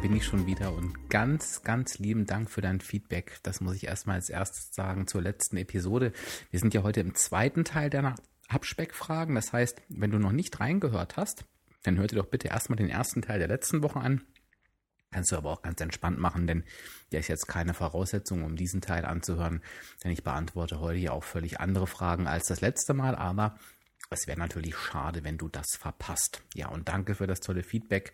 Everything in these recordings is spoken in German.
Bin ich schon wieder und ganz, ganz lieben Dank für dein Feedback. Das muss ich erstmal als erstes sagen zur letzten Episode. Wir sind ja heute im zweiten Teil deiner Abspeckfragen. Das heißt, wenn du noch nicht reingehört hast, dann hör dir doch bitte erstmal den ersten Teil der letzten Woche an. Kannst du aber auch ganz entspannt machen, denn der ist jetzt keine Voraussetzung, um diesen Teil anzuhören, denn ich beantworte heute ja auch völlig andere Fragen als das letzte Mal, aber es wäre natürlich schade, wenn du das verpasst. Ja, und danke für das tolle Feedback.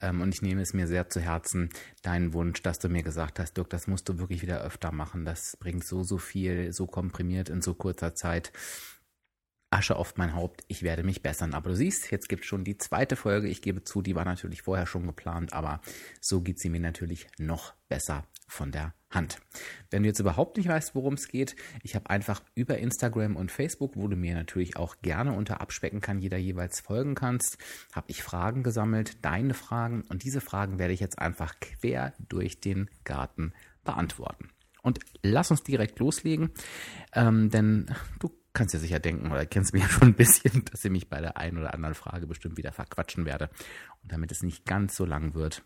Ähm, und ich nehme es mir sehr zu Herzen, deinen Wunsch, dass du mir gesagt hast, Dirk, das musst du wirklich wieder öfter machen. Das bringt so, so viel, so komprimiert in so kurzer Zeit. Asche auf mein Haupt, ich werde mich bessern. Aber du siehst, jetzt gibt es schon die zweite Folge. Ich gebe zu, die war natürlich vorher schon geplant, aber so geht sie mir natürlich noch besser von der Hand. Wenn du jetzt überhaupt nicht weißt, worum es geht, ich habe einfach über Instagram und Facebook, wo du mir natürlich auch gerne unter abspecken kann, jeder jeweils folgen kannst, habe ich Fragen gesammelt, deine Fragen und diese Fragen werde ich jetzt einfach quer durch den Garten beantworten. Und lass uns direkt loslegen, ähm, denn du kannst ja sicher denken oder kennst mich ja schon ein bisschen, dass ich mich bei der einen oder anderen Frage bestimmt wieder verquatschen werde. Und damit es nicht ganz so lang wird,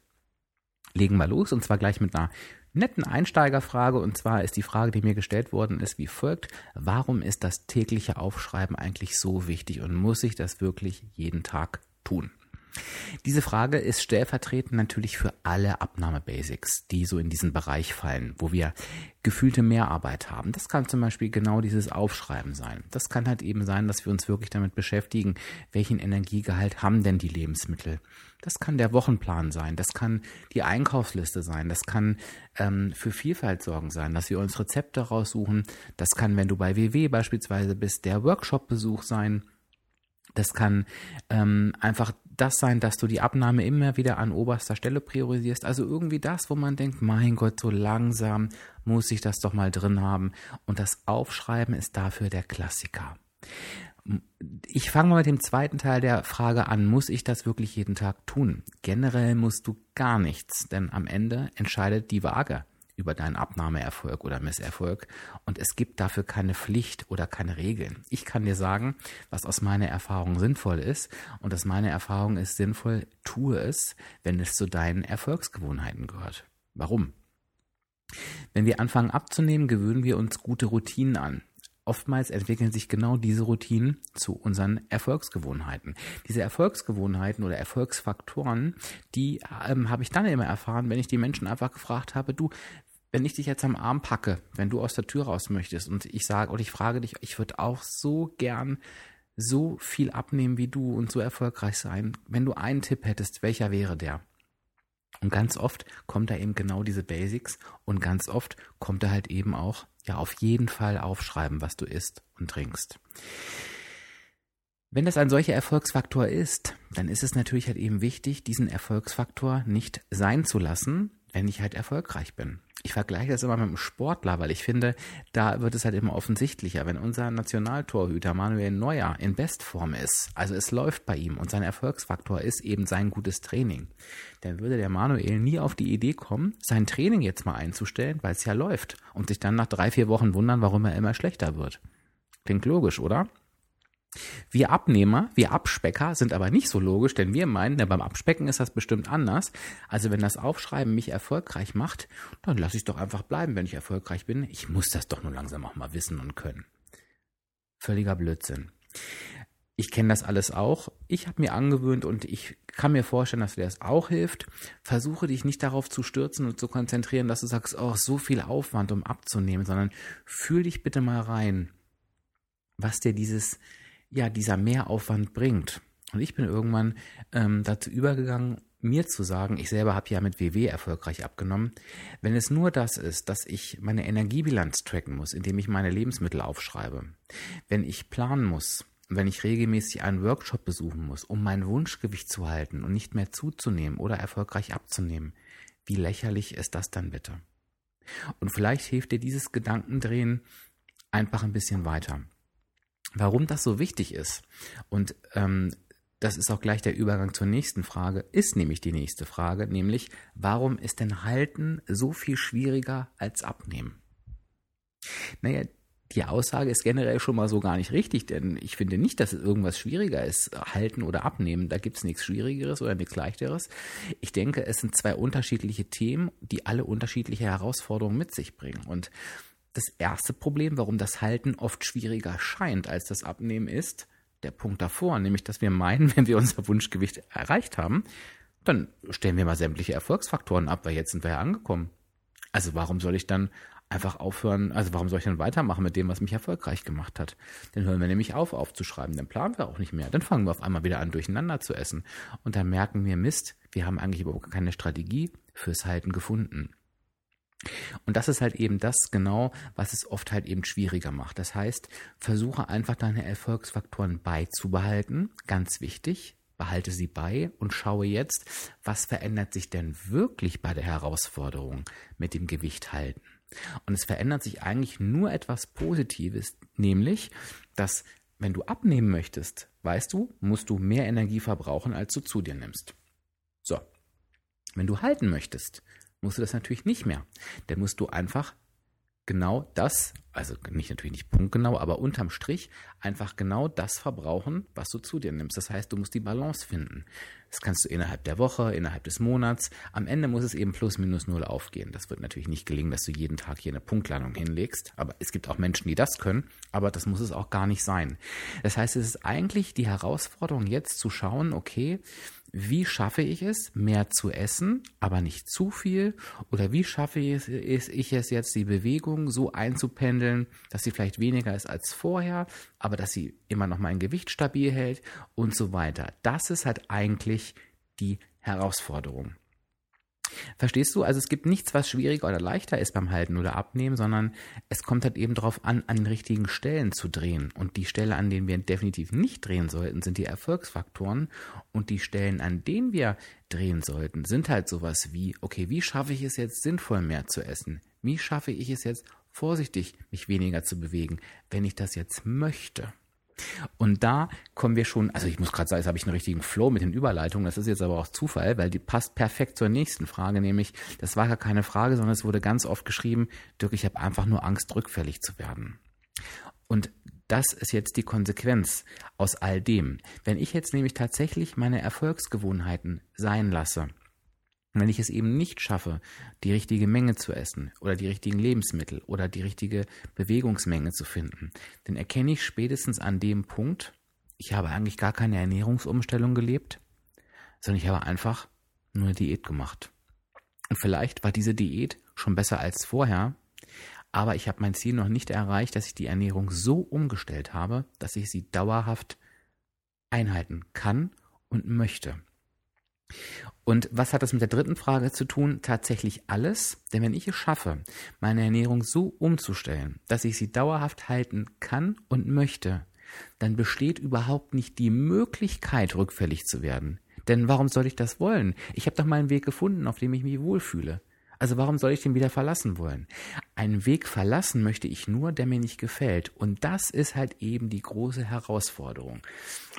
legen wir los und zwar gleich mit einer netten Einsteigerfrage und zwar ist die Frage, die mir gestellt worden ist, wie folgt. Warum ist das tägliche Aufschreiben eigentlich so wichtig und muss ich das wirklich jeden Tag tun? Diese Frage ist stellvertretend natürlich für alle Abnahme-Basics, die so in diesen Bereich fallen, wo wir gefühlte Mehrarbeit haben. Das kann zum Beispiel genau dieses Aufschreiben sein. Das kann halt eben sein, dass wir uns wirklich damit beschäftigen, welchen Energiegehalt haben denn die Lebensmittel. Das kann der Wochenplan sein, das kann die Einkaufsliste sein, das kann ähm, für Vielfalt sorgen sein, dass wir uns Rezepte raussuchen. Das kann, wenn du bei WW beispielsweise bist, der Workshop-Besuch sein. Das kann ähm, einfach das sein, dass du die Abnahme immer wieder an oberster Stelle priorisierst. Also irgendwie das, wo man denkt, mein Gott, so langsam muss ich das doch mal drin haben. Und das Aufschreiben ist dafür der Klassiker. Ich fange mal mit dem zweiten Teil der Frage an, muss ich das wirklich jeden Tag tun? Generell musst du gar nichts, denn am Ende entscheidet die Waage über deinen Abnahmeerfolg oder Misserfolg und es gibt dafür keine Pflicht oder keine Regeln. Ich kann dir sagen, was aus meiner Erfahrung sinnvoll ist und aus meiner Erfahrung ist sinnvoll, tue es, wenn es zu deinen Erfolgsgewohnheiten gehört. Warum? Wenn wir anfangen abzunehmen, gewöhnen wir uns gute Routinen an oftmals entwickeln sich genau diese Routinen zu unseren Erfolgsgewohnheiten. Diese Erfolgsgewohnheiten oder Erfolgsfaktoren, die ähm, habe ich dann immer erfahren, wenn ich die Menschen einfach gefragt habe, du, wenn ich dich jetzt am Arm packe, wenn du aus der Tür raus möchtest und ich sage und ich frage dich, ich würde auch so gern so viel abnehmen wie du und so erfolgreich sein. Wenn du einen Tipp hättest, welcher wäre der? Und ganz oft kommt da eben genau diese Basics und ganz oft kommt da halt eben auch, ja, auf jeden Fall aufschreiben, was du isst und trinkst. Wenn das ein solcher Erfolgsfaktor ist, dann ist es natürlich halt eben wichtig, diesen Erfolgsfaktor nicht sein zu lassen, wenn ich halt erfolgreich bin ich vergleiche das immer mit einem Sportler, weil ich finde, da wird es halt immer offensichtlicher, wenn unser Nationaltorhüter Manuel Neuer in Bestform ist, also es läuft bei ihm und sein Erfolgsfaktor ist eben sein gutes Training, dann würde der Manuel nie auf die Idee kommen, sein Training jetzt mal einzustellen, weil es ja läuft und sich dann nach drei, vier Wochen wundern, warum er immer schlechter wird. Klingt logisch, oder? Wir Abnehmer, wir Abspecker sind aber nicht so logisch, denn wir meinen, ja, beim Abspecken ist das bestimmt anders. Also wenn das Aufschreiben mich erfolgreich macht, dann lasse ich es doch einfach bleiben, wenn ich erfolgreich bin. Ich muss das doch nur langsam auch mal wissen und können. Völliger Blödsinn. Ich kenne das alles auch. Ich habe mir angewöhnt und ich kann mir vorstellen, dass dir das auch hilft. Versuche dich nicht darauf zu stürzen und zu konzentrieren, dass du sagst, oh, so viel Aufwand, um abzunehmen, sondern fühl dich bitte mal rein, was dir dieses ja dieser Mehraufwand bringt. Und ich bin irgendwann ähm, dazu übergegangen, mir zu sagen, ich selber habe ja mit WW erfolgreich abgenommen, wenn es nur das ist, dass ich meine Energiebilanz tracken muss, indem ich meine Lebensmittel aufschreibe, wenn ich planen muss, wenn ich regelmäßig einen Workshop besuchen muss, um mein Wunschgewicht zu halten und nicht mehr zuzunehmen oder erfolgreich abzunehmen, wie lächerlich ist das dann bitte? Und vielleicht hilft dir dieses Gedankendrehen einfach ein bisschen weiter. Warum das so wichtig ist und ähm, das ist auch gleich der Übergang zur nächsten Frage, ist nämlich die nächste Frage, nämlich warum ist denn Halten so viel schwieriger als Abnehmen? Naja, die Aussage ist generell schon mal so gar nicht richtig, denn ich finde nicht, dass es irgendwas schwieriger ist, halten oder abnehmen. Da gibt es nichts Schwierigeres oder nichts Leichteres. Ich denke, es sind zwei unterschiedliche Themen, die alle unterschiedliche Herausforderungen mit sich bringen. Und das erste Problem, warum das Halten oft schwieriger scheint als das Abnehmen, ist der Punkt davor, nämlich dass wir meinen, wenn wir unser Wunschgewicht erreicht haben, dann stellen wir mal sämtliche Erfolgsfaktoren ab, weil jetzt sind wir ja angekommen. Also warum soll ich dann einfach aufhören, also warum soll ich dann weitermachen mit dem, was mich erfolgreich gemacht hat? Dann hören wir nämlich auf, aufzuschreiben, dann planen wir auch nicht mehr, dann fangen wir auf einmal wieder an, durcheinander zu essen und dann merken wir, Mist, wir haben eigentlich überhaupt keine Strategie fürs Halten gefunden. Und das ist halt eben das genau, was es oft halt eben schwieriger macht. Das heißt, versuche einfach deine Erfolgsfaktoren beizubehalten. Ganz wichtig, behalte sie bei und schaue jetzt, was verändert sich denn wirklich bei der Herausforderung mit dem Gewicht halten. Und es verändert sich eigentlich nur etwas Positives, nämlich, dass wenn du abnehmen möchtest, weißt du, musst du mehr Energie verbrauchen, als du zu dir nimmst. So. Wenn du halten möchtest, musst du das natürlich nicht mehr. Dann musst du einfach genau das, also nicht natürlich nicht punktgenau, aber unterm Strich einfach genau das verbrauchen, was du zu dir nimmst. Das heißt, du musst die Balance finden. Das kannst du innerhalb der Woche, innerhalb des Monats. Am Ende muss es eben plus minus null aufgehen. Das wird natürlich nicht gelingen, dass du jeden Tag hier eine Punktlandung hinlegst. Aber es gibt auch Menschen, die das können. Aber das muss es auch gar nicht sein. Das heißt, es ist eigentlich die Herausforderung jetzt zu schauen, okay, wie schaffe ich es, mehr zu essen, aber nicht zu viel? Oder wie schaffe ich es jetzt, die Bewegung so einzupendeln, dass sie vielleicht weniger ist als vorher, aber dass sie immer noch mein Gewicht stabil hält und so weiter? Das ist halt eigentlich die Herausforderung. Verstehst du? Also es gibt nichts, was schwieriger oder leichter ist beim Halten oder Abnehmen, sondern es kommt halt eben darauf an, an den richtigen Stellen zu drehen. Und die Stelle, an denen wir definitiv nicht drehen sollten, sind die Erfolgsfaktoren. Und die Stellen, an denen wir drehen sollten, sind halt sowas wie, okay, wie schaffe ich es jetzt sinnvoll mehr zu essen? Wie schaffe ich es jetzt vorsichtig, mich weniger zu bewegen, wenn ich das jetzt möchte? Und da kommen wir schon, also ich muss gerade sagen, jetzt habe ich einen richtigen Flow mit den Überleitungen, das ist jetzt aber auch Zufall, weil die passt perfekt zur nächsten Frage, nämlich, das war gar keine Frage, sondern es wurde ganz oft geschrieben, Dirk, ich habe einfach nur Angst, rückfällig zu werden. Und das ist jetzt die Konsequenz aus all dem. Wenn ich jetzt nämlich tatsächlich meine Erfolgsgewohnheiten sein lasse, wenn ich es eben nicht schaffe, die richtige Menge zu essen oder die richtigen Lebensmittel oder die richtige Bewegungsmenge zu finden, dann erkenne ich spätestens an dem Punkt, ich habe eigentlich gar keine Ernährungsumstellung gelebt, sondern ich habe einfach nur eine Diät gemacht. Und vielleicht war diese Diät schon besser als vorher, aber ich habe mein Ziel noch nicht erreicht, dass ich die Ernährung so umgestellt habe, dass ich sie dauerhaft einhalten kann und möchte. Und was hat das mit der dritten Frage zu tun? Tatsächlich alles. Denn wenn ich es schaffe, meine Ernährung so umzustellen, dass ich sie dauerhaft halten kann und möchte, dann besteht überhaupt nicht die Möglichkeit, rückfällig zu werden. Denn warum soll ich das wollen? Ich habe doch meinen Weg gefunden, auf dem ich mich wohlfühle. Also warum soll ich den wieder verlassen wollen? Einen Weg verlassen möchte ich nur, der mir nicht gefällt. Und das ist halt eben die große Herausforderung.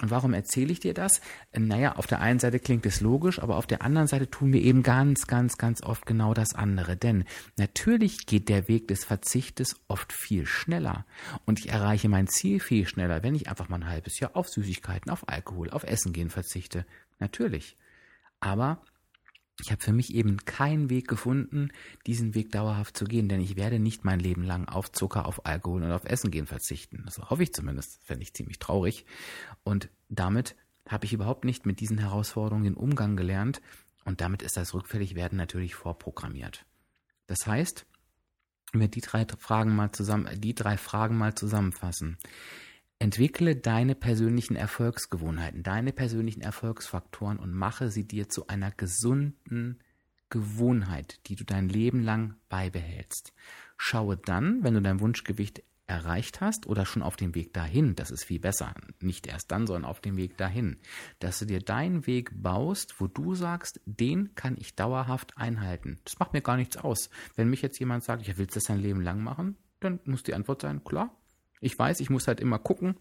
Und warum erzähle ich dir das? Naja, auf der einen Seite klingt es logisch, aber auf der anderen Seite tun wir eben ganz, ganz, ganz oft genau das andere. Denn natürlich geht der Weg des Verzichtes oft viel schneller. Und ich erreiche mein Ziel viel schneller, wenn ich einfach mal ein halbes Jahr auf Süßigkeiten, auf Alkohol, auf Essen gehen verzichte. Natürlich. Aber ich habe für mich eben keinen Weg gefunden, diesen Weg dauerhaft zu gehen, denn ich werde nicht mein Leben lang auf Zucker, auf Alkohol und auf Essen gehen verzichten. Das hoffe ich zumindest, fände ich ziemlich traurig. Und damit habe ich überhaupt nicht mit diesen Herausforderungen den Umgang gelernt und damit ist das Rückfälligwerden natürlich vorprogrammiert. Das heißt, wenn wir die drei Fragen mal zusammen, die drei Fragen mal zusammenfassen. Entwickle deine persönlichen Erfolgsgewohnheiten, deine persönlichen Erfolgsfaktoren und mache sie dir zu einer gesunden Gewohnheit, die du dein Leben lang beibehältst. Schaue dann, wenn du dein Wunschgewicht erreicht hast oder schon auf dem Weg dahin, das ist viel besser, nicht erst dann, sondern auf dem Weg dahin, dass du dir deinen Weg baust, wo du sagst, den kann ich dauerhaft einhalten. Das macht mir gar nichts aus. Wenn mich jetzt jemand sagt, ich will das dein Leben lang machen, dann muss die Antwort sein, klar. Ich weiß, ich muss halt immer gucken,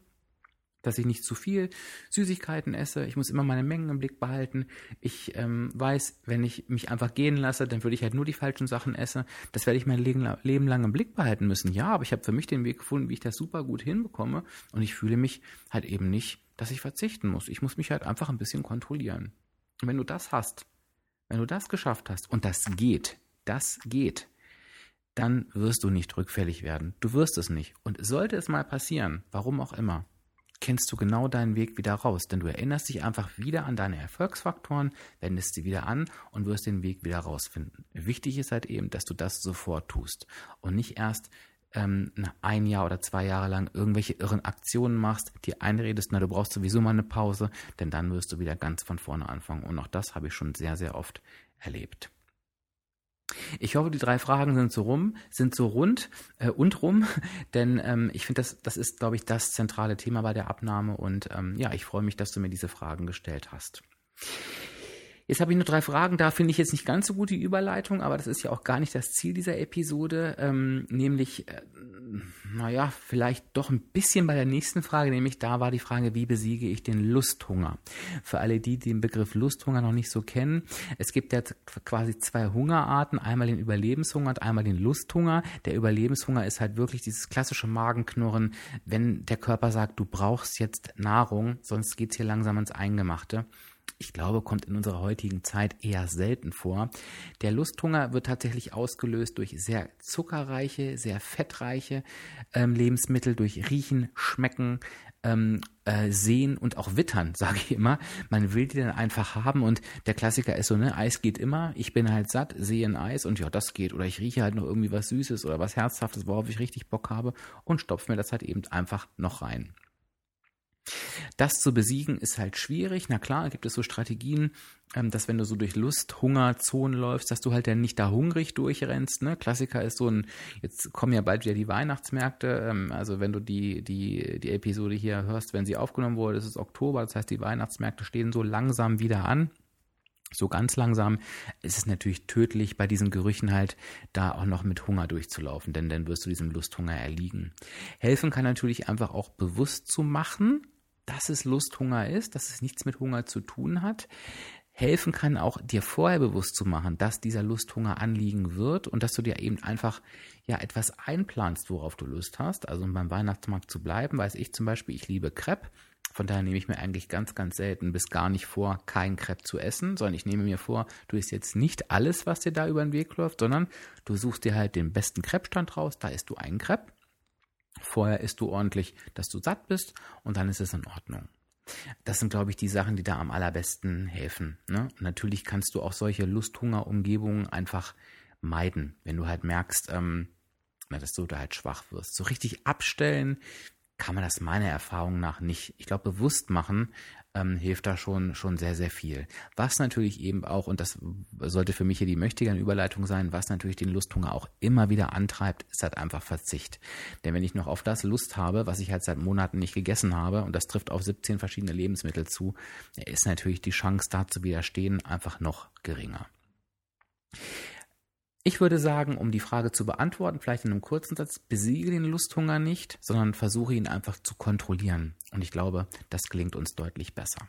dass ich nicht zu viel Süßigkeiten esse. Ich muss immer meine Mengen im Blick behalten. Ich ähm, weiß, wenn ich mich einfach gehen lasse, dann würde ich halt nur die falschen Sachen essen. Das werde ich mein Leben, Leben lang im Blick behalten müssen. Ja, aber ich habe für mich den Weg gefunden, wie ich das super gut hinbekomme. Und ich fühle mich halt eben nicht, dass ich verzichten muss. Ich muss mich halt einfach ein bisschen kontrollieren. Und wenn du das hast, wenn du das geschafft hast, und das geht, das geht, dann wirst du nicht rückfällig werden. Du wirst es nicht. Und sollte es mal passieren, warum auch immer, kennst du genau deinen Weg wieder raus, denn du erinnerst dich einfach wieder an deine Erfolgsfaktoren, wendest sie wieder an und wirst den Weg wieder rausfinden. Wichtig ist halt eben, dass du das sofort tust und nicht erst ähm, ein Jahr oder zwei Jahre lang irgendwelche irren Aktionen machst, dir einredest, na, du brauchst sowieso mal eine Pause, denn dann wirst du wieder ganz von vorne anfangen. Und auch das habe ich schon sehr, sehr oft erlebt. Ich hoffe, die drei Fragen sind so rum, sind so rund äh, und rum, denn ähm, ich finde, das, das ist, glaube ich, das zentrale Thema bei der Abnahme und ähm, ja, ich freue mich, dass du mir diese Fragen gestellt hast. Jetzt habe ich nur drei Fragen, da finde ich jetzt nicht ganz so gut die Überleitung, aber das ist ja auch gar nicht das Ziel dieser Episode, ähm, nämlich, äh, naja, vielleicht doch ein bisschen bei der nächsten Frage, nämlich da war die Frage, wie besiege ich den Lusthunger? Für alle die, die den Begriff Lusthunger noch nicht so kennen, es gibt ja quasi zwei Hungerarten, einmal den Überlebenshunger und einmal den Lusthunger. Der Überlebenshunger ist halt wirklich dieses klassische Magenknurren, wenn der Körper sagt, du brauchst jetzt Nahrung, sonst geht's hier langsam ins Eingemachte ich glaube, kommt in unserer heutigen Zeit eher selten vor. Der Lusthunger wird tatsächlich ausgelöst durch sehr zuckerreiche, sehr fettreiche ähm, Lebensmittel, durch Riechen, Schmecken, ähm, äh, sehen und auch wittern, sage ich immer. Man will die dann einfach haben und der Klassiker ist so, ne, Eis geht immer, ich bin halt satt, sehe ein Eis und ja, das geht. Oder ich rieche halt noch irgendwie was Süßes oder was Herzhaftes, worauf ich richtig Bock habe und stopfe mir das halt eben einfach noch rein. Das zu besiegen ist halt schwierig. Na klar, gibt es so Strategien, ähm, dass wenn du so durch Lust, Hunger, Zonen läufst, dass du halt dann nicht da hungrig durchrennst. Ne? Klassiker ist so ein, jetzt kommen ja bald wieder die Weihnachtsmärkte. Ähm, also wenn du die, die, die Episode hier hörst, wenn sie aufgenommen wurde, ist es Oktober. Das heißt, die Weihnachtsmärkte stehen so langsam wieder an so ganz langsam ist es natürlich tödlich, bei diesen Gerüchen halt da auch noch mit Hunger durchzulaufen, denn dann wirst du diesem Lusthunger erliegen. Helfen kann natürlich einfach auch bewusst zu machen, dass es Lusthunger ist, dass es nichts mit Hunger zu tun hat. Helfen kann auch dir vorher bewusst zu machen, dass dieser Lusthunger anliegen wird und dass du dir eben einfach ja etwas einplanst, worauf du Lust hast. Also um beim Weihnachtsmarkt zu bleiben, weiß ich zum Beispiel, ich liebe Crepe. Von daher nehme ich mir eigentlich ganz, ganz selten bis gar nicht vor, kein Crepe zu essen, sondern ich nehme mir vor, du isst jetzt nicht alles, was dir da über den Weg läuft, sondern du suchst dir halt den besten Crepe-Stand raus, da isst du einen Crepe Vorher isst du ordentlich, dass du satt bist und dann ist es in Ordnung. Das sind, glaube ich, die Sachen, die da am allerbesten helfen. Ne? natürlich kannst du auch solche Lusthunger-Umgebungen einfach meiden, wenn du halt merkst, ähm, dass du da halt schwach wirst. So richtig abstellen kann man das meiner Erfahrung nach nicht. Ich glaube, bewusst machen ähm, hilft da schon, schon sehr, sehr viel. Was natürlich eben auch, und das sollte für mich hier die mächtige Überleitung sein, was natürlich den Lusthunger auch immer wieder antreibt, ist halt einfach Verzicht. Denn wenn ich noch auf das Lust habe, was ich halt seit Monaten nicht gegessen habe, und das trifft auf 17 verschiedene Lebensmittel zu, ist natürlich die Chance da zu widerstehen einfach noch geringer. Ich würde sagen, um die Frage zu beantworten, vielleicht in einem kurzen Satz, besiege den Lusthunger nicht, sondern versuche ihn einfach zu kontrollieren. Und ich glaube, das gelingt uns deutlich besser.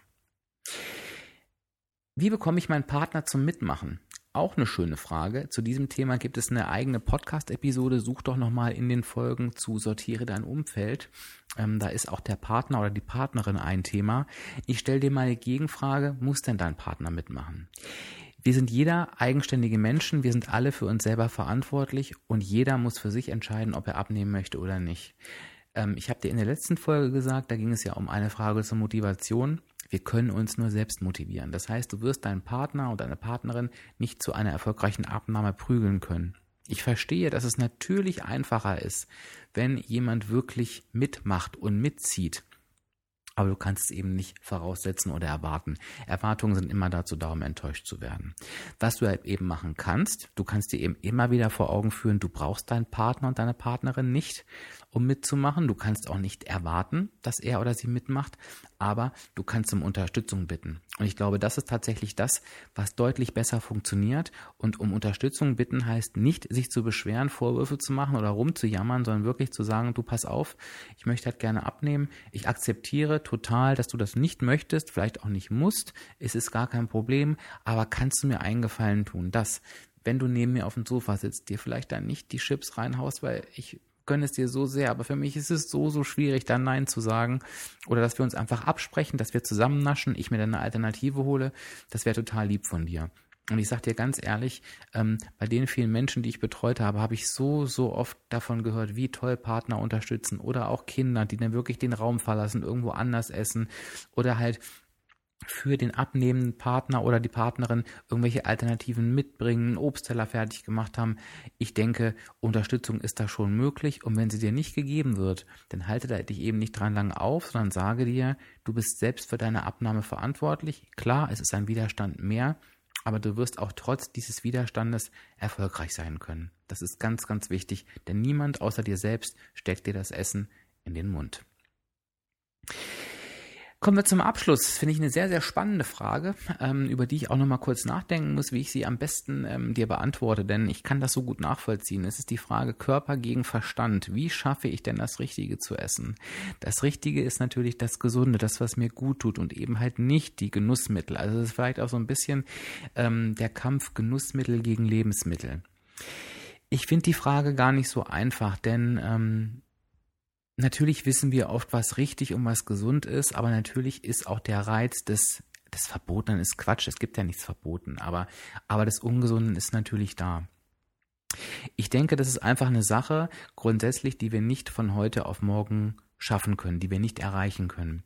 Wie bekomme ich meinen Partner zum Mitmachen? Auch eine schöne Frage. Zu diesem Thema gibt es eine eigene Podcast-Episode. Such doch nochmal in den Folgen zu Sortiere dein Umfeld. Ähm, da ist auch der Partner oder die Partnerin ein Thema. Ich stelle dir mal eine Gegenfrage. Muss denn dein Partner mitmachen? Wir sind jeder eigenständige Menschen, wir sind alle für uns selber verantwortlich und jeder muss für sich entscheiden, ob er abnehmen möchte oder nicht. Ähm, ich habe dir in der letzten Folge gesagt, da ging es ja um eine Frage zur Motivation. Wir können uns nur selbst motivieren. Das heißt, du wirst deinen Partner oder deine Partnerin nicht zu einer erfolgreichen Abnahme prügeln können. Ich verstehe, dass es natürlich einfacher ist, wenn jemand wirklich mitmacht und mitzieht. Aber du kannst es eben nicht voraussetzen oder erwarten. Erwartungen sind immer dazu da, um enttäuscht zu werden. Was du halt eben machen kannst, du kannst dir eben immer wieder vor Augen führen, du brauchst deinen Partner und deine Partnerin nicht, um mitzumachen. Du kannst auch nicht erwarten, dass er oder sie mitmacht, aber du kannst um Unterstützung bitten. Und ich glaube, das ist tatsächlich das, was deutlich besser funktioniert. Und um Unterstützung bitten heißt nicht, sich zu beschweren, Vorwürfe zu machen oder rumzujammern, sondern wirklich zu sagen, du pass auf, ich möchte halt gerne abnehmen, ich akzeptiere total, dass du das nicht möchtest, vielleicht auch nicht musst, es ist gar kein Problem, aber kannst du mir einen Gefallen tun, dass wenn du neben mir auf dem Sofa sitzt, dir vielleicht dann nicht die Chips reinhaust, weil ich gönne es dir so sehr, aber für mich ist es so, so schwierig, dann Nein zu sagen. Oder dass wir uns einfach absprechen, dass wir zusammen naschen, ich mir dann eine Alternative hole. Das wäre total lieb von dir. Und ich sage dir ganz ehrlich, ähm, bei den vielen Menschen, die ich betreut habe, habe ich so, so oft davon gehört, wie toll Partner unterstützen oder auch Kinder, die dann wirklich den Raum verlassen, irgendwo anders essen oder halt für den abnehmenden Partner oder die Partnerin irgendwelche Alternativen mitbringen, Obstteller fertig gemacht haben. Ich denke, Unterstützung ist da schon möglich und wenn sie dir nicht gegeben wird, dann halte da dich eben nicht dran lang auf, sondern sage dir, du bist selbst für deine Abnahme verantwortlich. Klar, es ist ein Widerstand mehr, aber du wirst auch trotz dieses Widerstandes erfolgreich sein können. Das ist ganz, ganz wichtig, denn niemand außer dir selbst steckt dir das Essen in den Mund. Kommen wir zum Abschluss. Finde ich eine sehr, sehr spannende Frage, ähm, über die ich auch nochmal kurz nachdenken muss, wie ich sie am besten ähm, dir beantworte, denn ich kann das so gut nachvollziehen. Es ist die Frage Körper gegen Verstand. Wie schaffe ich denn das Richtige zu essen? Das Richtige ist natürlich das Gesunde, das, was mir gut tut und eben halt nicht die Genussmittel. Also es ist vielleicht auch so ein bisschen ähm, der Kampf Genussmittel gegen Lebensmittel. Ich finde die Frage gar nicht so einfach, denn ähm, Natürlich wissen wir oft, was richtig und was gesund ist, aber natürlich ist auch der Reiz des, des Verbotenen ist Quatsch. Es gibt ja nichts verboten, aber, aber des Ungesunden ist natürlich da. Ich denke, das ist einfach eine Sache grundsätzlich, die wir nicht von heute auf morgen schaffen können, die wir nicht erreichen können.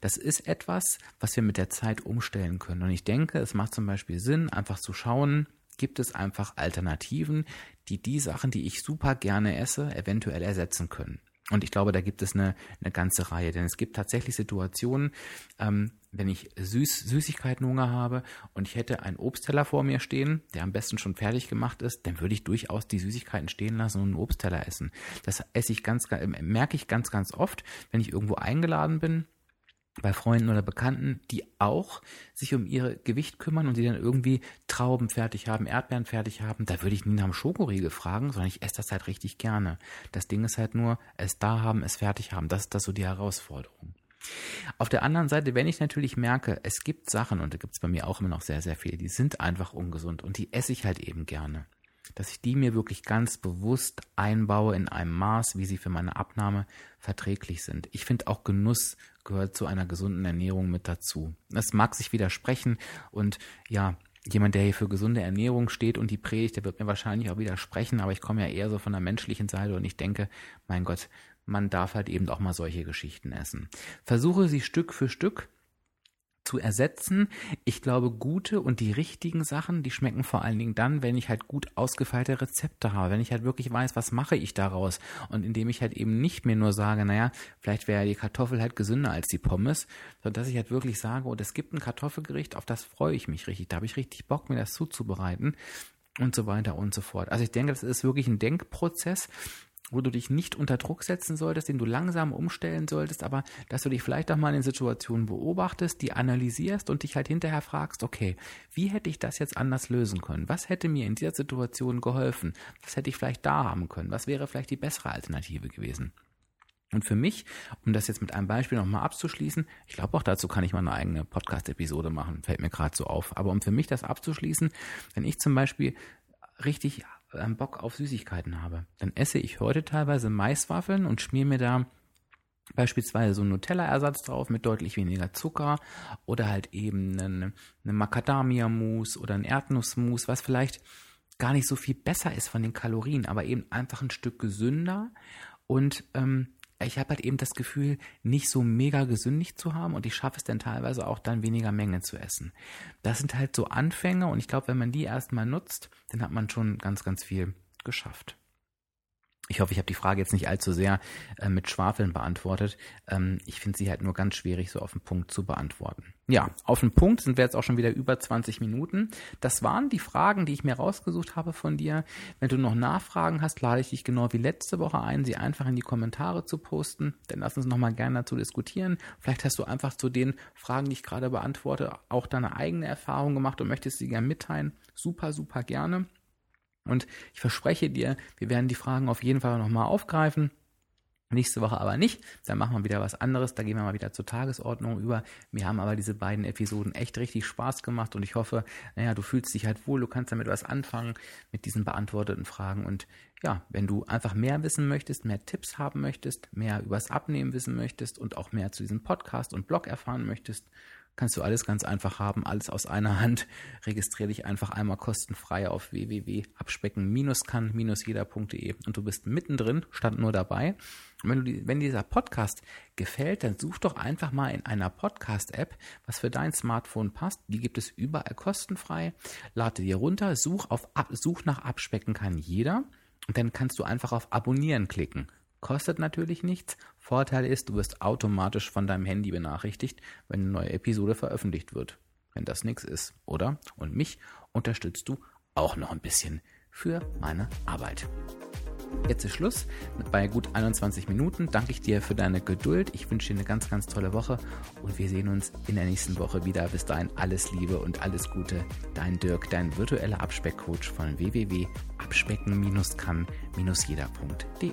Das ist etwas, was wir mit der Zeit umstellen können. Und ich denke, es macht zum Beispiel Sinn, einfach zu schauen, gibt es einfach Alternativen, die die Sachen, die ich super gerne esse, eventuell ersetzen können. Und ich glaube, da gibt es eine, eine ganze Reihe, denn es gibt tatsächlich Situationen, ähm, wenn ich Süß, Süßigkeitenhunger habe und ich hätte einen Obstteller vor mir stehen, der am besten schon fertig gemacht ist, dann würde ich durchaus die Süßigkeiten stehen lassen und einen Obstteller essen. Das esse ich ganz, merke ich ganz, ganz oft, wenn ich irgendwo eingeladen bin bei Freunden oder Bekannten, die auch sich um ihr Gewicht kümmern und die dann irgendwie Trauben fertig haben, Erdbeeren fertig haben, da würde ich nie nach dem Schokoriegel fragen, sondern ich esse das halt richtig gerne. Das Ding ist halt nur, es da haben, es fertig haben. Das ist das so die Herausforderung. Auf der anderen Seite, wenn ich natürlich merke, es gibt Sachen, und da gibt es bei mir auch immer noch sehr, sehr viele, die sind einfach ungesund und die esse ich halt eben gerne dass ich die mir wirklich ganz bewusst einbaue in einem Maß, wie sie für meine Abnahme verträglich sind. Ich finde auch Genuss gehört zu einer gesunden Ernährung mit dazu. Das mag sich widersprechen und ja, jemand, der hier für gesunde Ernährung steht und die predigt, der wird mir wahrscheinlich auch widersprechen, aber ich komme ja eher so von der menschlichen Seite und ich denke, mein Gott, man darf halt eben auch mal solche Geschichten essen. Versuche sie Stück für Stück zu ersetzen. Ich glaube, gute und die richtigen Sachen, die schmecken vor allen Dingen dann, wenn ich halt gut ausgefeilte Rezepte habe, wenn ich halt wirklich weiß, was mache ich daraus und indem ich halt eben nicht mehr nur sage, naja, vielleicht wäre die Kartoffel halt gesünder als die Pommes, sondern dass ich halt wirklich sage, oh, es gibt ein Kartoffelgericht, auf das freue ich mich richtig, da habe ich richtig Bock, mir das zuzubereiten und so weiter und so fort. Also ich denke, das ist wirklich ein Denkprozess, wo du dich nicht unter Druck setzen solltest, den du langsam umstellen solltest, aber dass du dich vielleicht auch mal in Situationen beobachtest, die analysierst und dich halt hinterher fragst, okay, wie hätte ich das jetzt anders lösen können? Was hätte mir in dieser Situation geholfen? Was hätte ich vielleicht da haben können? Was wäre vielleicht die bessere Alternative gewesen? Und für mich, um das jetzt mit einem Beispiel nochmal abzuschließen, ich glaube auch dazu kann ich mal eine eigene Podcast-Episode machen, fällt mir gerade so auf. Aber um für mich das abzuschließen, wenn ich zum Beispiel richtig ähm, Bock auf Süßigkeiten habe, dann esse ich heute teilweise Maiswaffeln und schmier mir da beispielsweise so einen Nutella-Ersatz drauf mit deutlich weniger Zucker oder halt eben eine, eine Macadamia-Mousse oder ein Erdnussmus, was vielleicht gar nicht so viel besser ist von den Kalorien, aber eben einfach ein Stück gesünder. Und ähm, ich habe halt eben das Gefühl, nicht so mega gesündig zu haben und ich schaffe es dann teilweise auch dann weniger Menge zu essen. Das sind halt so Anfänge und ich glaube, wenn man die erstmal nutzt, dann hat man schon ganz, ganz viel geschafft. Ich hoffe, ich habe die Frage jetzt nicht allzu sehr äh, mit Schwafeln beantwortet. Ähm, ich finde sie halt nur ganz schwierig so auf den Punkt zu beantworten. Ja, auf den Punkt sind wir jetzt auch schon wieder über 20 Minuten. Das waren die Fragen, die ich mir rausgesucht habe von dir. Wenn du noch Nachfragen hast, lade ich dich genau wie letzte Woche ein, sie einfach in die Kommentare zu posten. Dann lass uns nochmal gerne dazu diskutieren. Vielleicht hast du einfach zu den Fragen, die ich gerade beantworte, auch deine eigene Erfahrung gemacht und möchtest sie gerne mitteilen. Super, super gerne. Und ich verspreche dir, wir werden die Fragen auf jeden Fall nochmal aufgreifen. Nächste Woche aber nicht. Dann machen wir wieder was anderes. Da gehen wir mal wieder zur Tagesordnung über. Mir haben aber diese beiden Episoden echt richtig Spaß gemacht und ich hoffe, naja, du fühlst dich halt wohl, du kannst damit was anfangen mit diesen beantworteten Fragen. Und ja, wenn du einfach mehr wissen möchtest, mehr Tipps haben möchtest, mehr übers Abnehmen wissen möchtest und auch mehr zu diesem Podcast und Blog erfahren möchtest, kannst du alles ganz einfach haben, alles aus einer Hand. Registriere dich einfach einmal kostenfrei auf www.abspecken-kann-jeder.de und du bist mittendrin, stand nur dabei. Und wenn, du, wenn dieser Podcast gefällt, dann such doch einfach mal in einer Podcast-App, was für dein Smartphone passt. Die gibt es überall kostenfrei. Lade dir runter, such, auf, such nach Abspecken kann jeder. Und dann kannst du einfach auf Abonnieren klicken. Kostet natürlich nichts. Vorteil ist, du wirst automatisch von deinem Handy benachrichtigt, wenn eine neue Episode veröffentlicht wird. Wenn das nichts ist, oder? Und mich unterstützt du auch noch ein bisschen für meine Arbeit. Jetzt ist Schluss. Bei gut 21 Minuten danke ich dir für deine Geduld. Ich wünsche dir eine ganz, ganz tolle Woche und wir sehen uns in der nächsten Woche wieder. Bis dahin alles Liebe und alles Gute. Dein Dirk, dein virtueller Abspeckcoach von www.abspecken-kann-jeder.de.